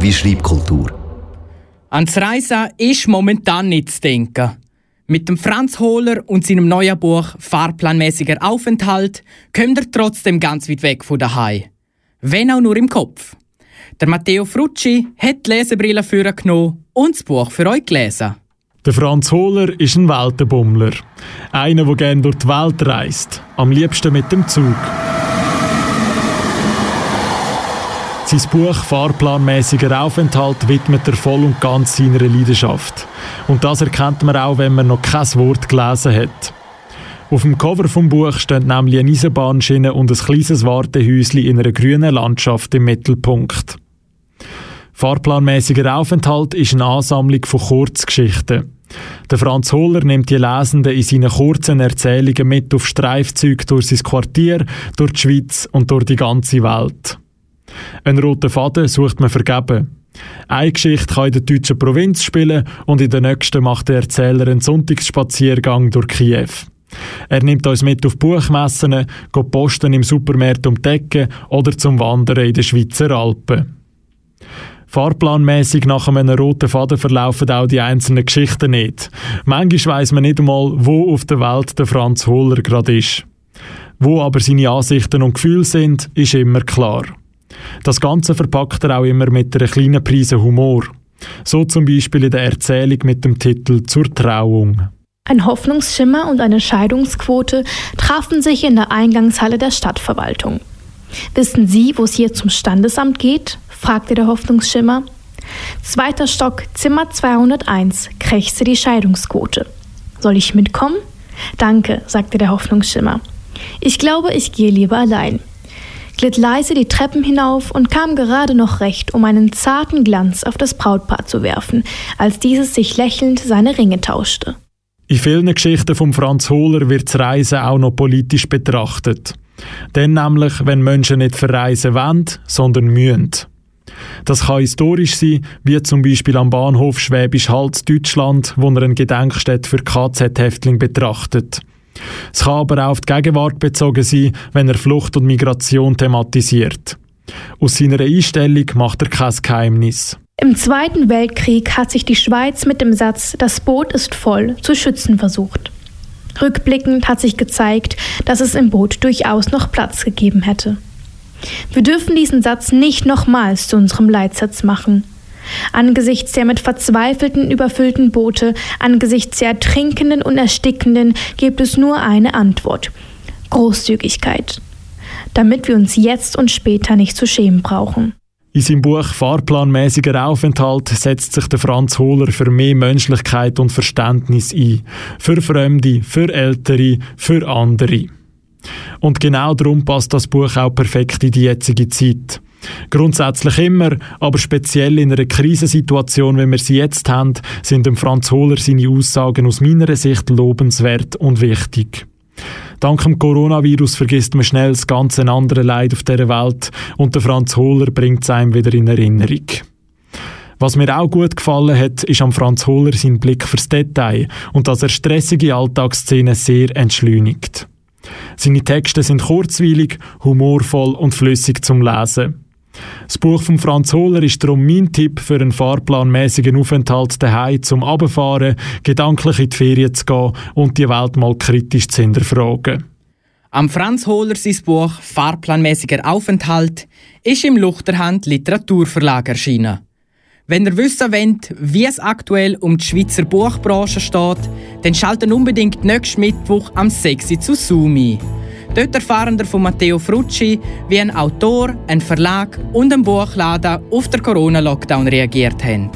Wie Schreibkultur. Ans Reisen ist momentan nicht zu denken. Mit dem Franz Hohler und seinem neuen Buch Fahrplanmäßiger Aufenthalt kommt er trotzdem ganz weit weg von daheim. Wenn auch nur im Kopf. Der Matteo Frucci hat die Lesebrille für genommen und das Buch für euch gelesen. Der Franz Hohler ist ein Weltenbummler. Einer, der gerne durch die Welt reist. Am liebsten mit dem Zug. Sein Buch Fahrplanmäßiger Aufenthalt widmet er voll und ganz seiner Leidenschaft. Und das erkennt man auch, wenn man noch kein Wort gelesen hat. Auf dem Cover vom Buch stehen nämlich eine Eisenbahnschiene und ein kleines Wartehäuschen in einer grünen Landschaft im Mittelpunkt. Fahrplanmäßiger Aufenthalt ist eine Ansammlung von Kurzgeschichten. Der Franz Hohler nimmt die Lesenden in seinen kurzen Erzählungen mit auf Streifzüge durch sein Quartier, durch die Schweiz und durch die ganze Welt. Einen roten Faden sucht man vergeben. Eine Geschichte kann in der deutschen Provinz spielen und in der nächsten macht der Erzähler einen Sonntagsspaziergang durch Kiew. Er nimmt uns mit auf Buchmessen, geht Posten im Supermarkt um die oder zum Wandern in den Schweizer Alpen. Fahrplanmäßig nach einem roten Faden verlaufen auch die einzelnen Geschichten nicht. Manchmal weiss man nicht einmal, wo auf der Welt der Franz Hohler gerade ist. Wo aber seine Ansichten und Gefühle sind, ist immer klar. Das Ganze verpackt er auch immer mit einer kleinen Prise Humor. So zum Beispiel in der Erzählung mit dem Titel Zur Trauung. Ein Hoffnungsschimmer und eine Scheidungsquote trafen sich in der Eingangshalle der Stadtverwaltung. Wissen Sie, wo es hier zum Standesamt geht? fragte der Hoffnungsschimmer. Zweiter Stock, Zimmer 201, krächzte die Scheidungsquote. Soll ich mitkommen? Danke, sagte der Hoffnungsschimmer. Ich glaube, ich gehe lieber allein glitt leise die Treppen hinauf und kam gerade noch recht, um einen zarten Glanz auf das Brautpaar zu werfen, als dieses sich lächelnd seine Ringe tauschte. In vielen Geschichten von Franz Hohler wird das Reisen auch noch politisch betrachtet. Denn nämlich, wenn Menschen nicht verreisen wollen, sondern müssen. Das kann historisch sein, wie zum Beispiel am Bahnhof Schwäbisch Hall Deutschland, wo er eine Gedenkstätte für KZ-Häftlinge betrachtet. Es kann aber auch auf die Gegenwart bezogen sein, wenn er Flucht und Migration thematisiert. Aus seiner Einstellung macht er kein Geheimnis. Im Zweiten Weltkrieg hat sich die Schweiz mit dem Satz Das Boot ist voll zu schützen versucht. Rückblickend hat sich gezeigt, dass es im Boot durchaus noch Platz gegeben hätte. Wir dürfen diesen Satz nicht nochmals zu unserem Leitsatz machen. Angesichts der mit Verzweifelten überfüllten Boote, angesichts der Ertrinkenden und Erstickenden gibt es nur eine Antwort. Großzügigkeit. Damit wir uns jetzt und später nicht zu schämen brauchen. In seinem Buch Fahrplanmäßiger Aufenthalt setzt sich der Franz Hohler für mehr Menschlichkeit und Verständnis ein. Für Fremde, für Ältere, für andere. Und genau darum passt das Buch auch perfekt in die jetzige Zeit. Grundsätzlich immer, aber speziell in einer Krisensituation, wie wir sie jetzt haben, sind dem Franz Hohler seine Aussagen aus meiner Sicht lobenswert und wichtig. Dank dem Coronavirus vergisst man schnell das ganze andere Leid auf der Welt und der Franz Hohler bringt es einem wieder in Erinnerung. Was mir auch gut gefallen hat, ist am Franz Hohler sein Blick fürs Detail und dass er stressige Alltagsszenen sehr entschleunigt. Seine Texte sind kurzweilig, humorvoll und flüssig zum Lesen. Das Buch von Franz Hohler ist darum mein Tipp für einen fahrplanmäßigen Aufenthalt daheim zum Abfahren, gedanklich in die Ferien zu gehen und die Welt mal kritisch zu hinterfragen. Am Franz Hohler sein Buch Fahrplanmäßiger Aufenthalt ist im Luchterhand Literaturverlag erschienen. Wenn ihr wissen wollt, wie es aktuell um die Schweizer Buchbranche steht, dann schaltet unbedingt nächsten Mittwoch am 6. zu Zoom ein. Dort erfahren wir von Matteo Frucci, wie ein Autor, ein Verlag und ein Buchladen auf den Corona-Lockdown reagiert haben.